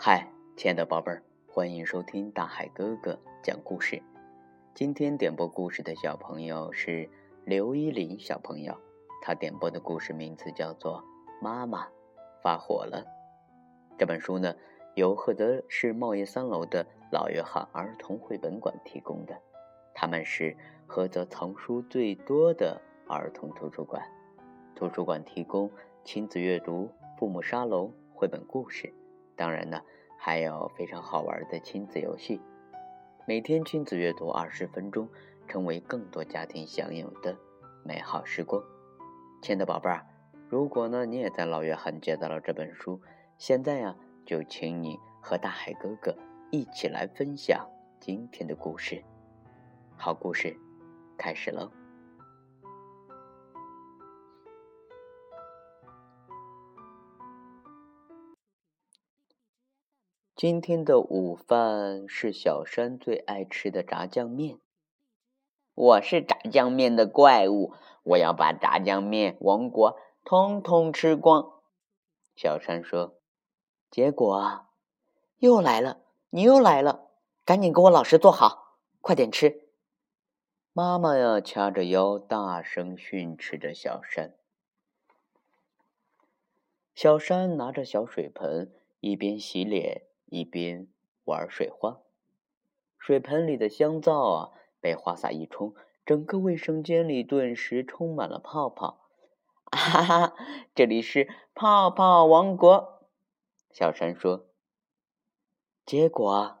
嗨，亲爱的宝贝儿，欢迎收听大海哥哥讲故事。今天点播故事的小朋友是刘依林小朋友，他点播的故事名字叫做《妈妈发火了》。这本书呢，由赫德市茂业三楼的老约翰儿童绘本馆提供的，他们是菏泽藏书最多的儿童图书馆。图书馆提供亲子阅读、父母沙龙、绘本故事。当然呢，还有非常好玩的亲子游戏。每天亲子阅读二十分钟，成为更多家庭享有的美好时光。亲爱的宝贝儿，如果呢你也在老约翰接到了这本书，现在呀就请你和大海哥哥一起来分享今天的故事。好故事，开始喽！今天的午饭是小山最爱吃的炸酱面。我是炸酱面的怪物，我要把炸酱面王国通通吃光。小山说：“结果又来了，你又来了，赶紧给我老实坐好，快点吃。”妈妈呀，掐着腰，大声训斥着小山。小山拿着小水盆，一边洗脸。一边玩水花，水盆里的香皂啊，被花洒一冲，整个卫生间里顿时充满了泡泡。哈哈，这里是泡泡王国，小山说。结果，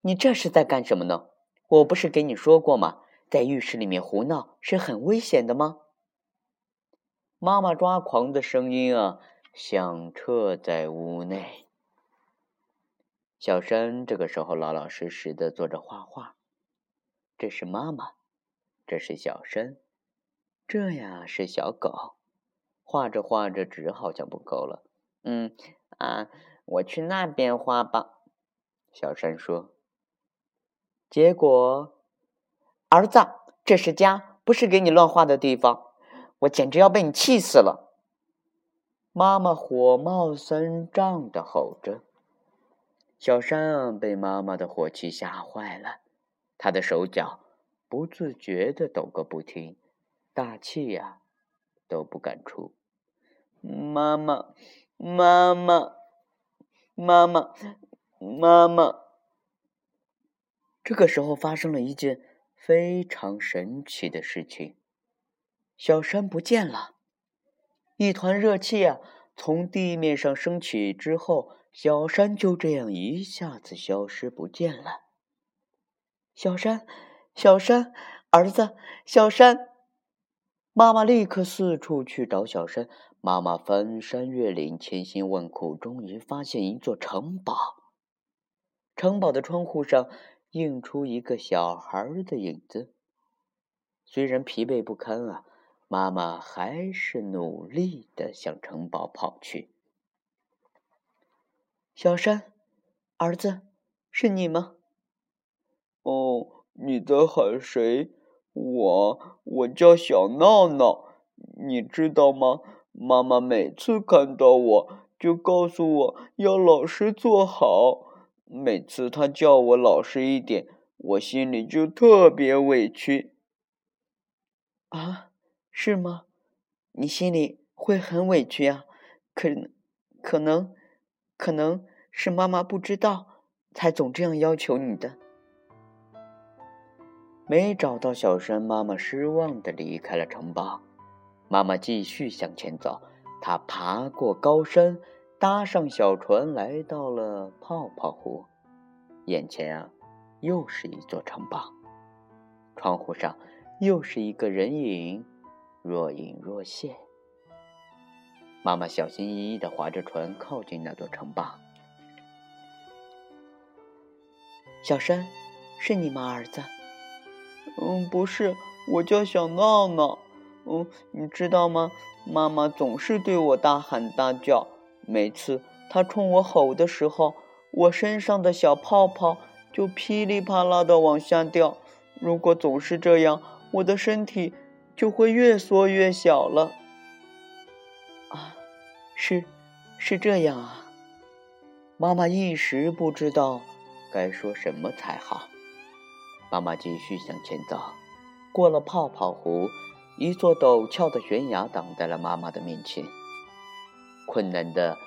你这是在干什么呢？我不是给你说过吗？在浴室里面胡闹是很危险的吗？妈妈抓狂的声音啊，响彻在屋内。小山这个时候老老实实的坐着画画，这是妈妈，这是小山，这呀是小狗。画着画着纸好像不够了，嗯啊，我去那边画吧。小山说。结果，儿子，这是家，不是给你乱画的地方。我简直要被你气死了！妈妈火冒三丈的吼着。小山，被妈妈的火气吓坏了，他的手脚不自觉的抖个不停，大气呀都不敢出。妈妈，妈妈，妈妈，妈妈！这个时候发生了一件非常神奇的事情，小山不见了，一团热气啊从地面上升起之后。小山就这样一下子消失不见了。小山，小山，儿子，小山！妈妈立刻四处去找小山。妈妈翻山越岭，千辛万苦，终于发现一座城堡。城堡的窗户上映出一个小孩的影子。虽然疲惫不堪啊，妈妈还是努力的向城堡跑去。小山，儿子，是你吗？哦，你在喊谁？我，我叫小闹闹。你知道吗？妈妈每次看到我就告诉我要老实做好。每次她叫我老实一点，我心里就特别委屈。啊，是吗？你心里会很委屈啊？可，可能。可能是妈妈不知道，才总这样要求你的。没找到小山，妈妈失望的离开了城堡。妈妈继续向前走，她爬过高山，搭上小船，来到了泡泡湖。眼前啊，又是一座城堡，窗户上又是一个人影，若隐若现。妈妈小心翼翼的划着船，靠近那座城堡。小山，是你吗，儿子？嗯，不是，我叫小闹闹。嗯，你知道吗？妈妈总是对我大喊大叫，每次她冲我吼的时候，我身上的小泡泡就噼里啪啦的往下掉。如果总是这样，我的身体就会越缩越小了。是，是这样啊。妈妈一时不知道该说什么才好。妈妈继续向前走，过了泡泡湖，一座陡峭的悬崖挡在了妈妈的面前。困难的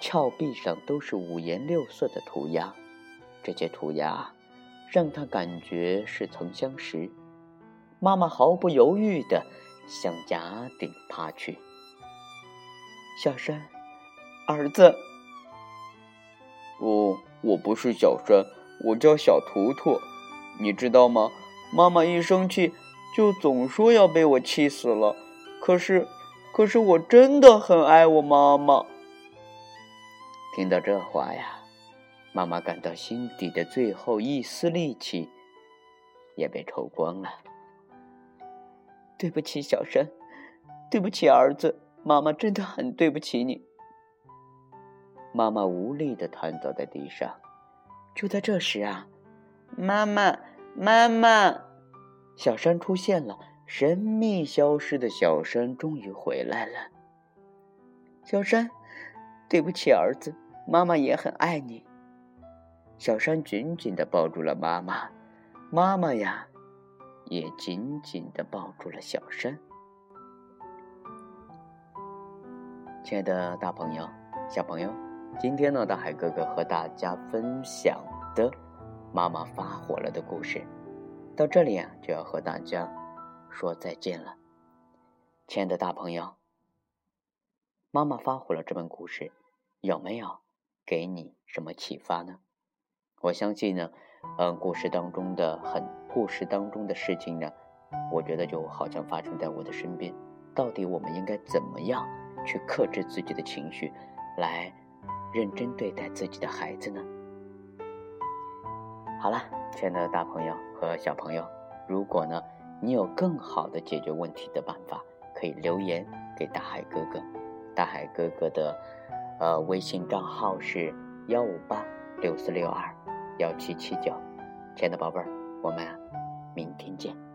峭壁上都是五颜六色的涂鸦，这些涂鸦让她感觉似曾相识。妈妈毫不犹豫地向崖顶爬去。小山，儿子。哦，我不是小山，我叫小图图，你知道吗？妈妈一生气就总说要被我气死了。可是，可是我真的很爱我妈妈。听到这话呀，妈妈感到心底的最后一丝力气也被抽光了。对不起，小山，对不起，儿子，妈妈真的很对不起你。妈妈无力的瘫倒在地上。就在这时啊，妈妈，妈妈，小山出现了。神秘消失的小山终于回来了。小山，对不起，儿子，妈妈也很爱你。小山紧紧的抱住了妈妈，妈妈呀，也紧紧的抱住了小山。亲爱的大朋友、小朋友。今天呢，大海哥哥和大家分享的《妈妈发火了》的故事，到这里啊，就要和大家说再见了。亲爱的大朋友，《妈妈发火了》这本故事有没有给你什么启发呢？我相信呢，嗯，故事当中的很故事当中的事情呢，我觉得就好像发生在我的身边。到底我们应该怎么样去克制自己的情绪，来？认真对待自己的孩子呢？好了，亲爱的大朋友和小朋友，如果呢你有更好的解决问题的办法，可以留言给大海哥哥。大海哥哥的呃微信账号是幺五八六四六二幺七七九。亲爱的宝贝儿，我们明天见。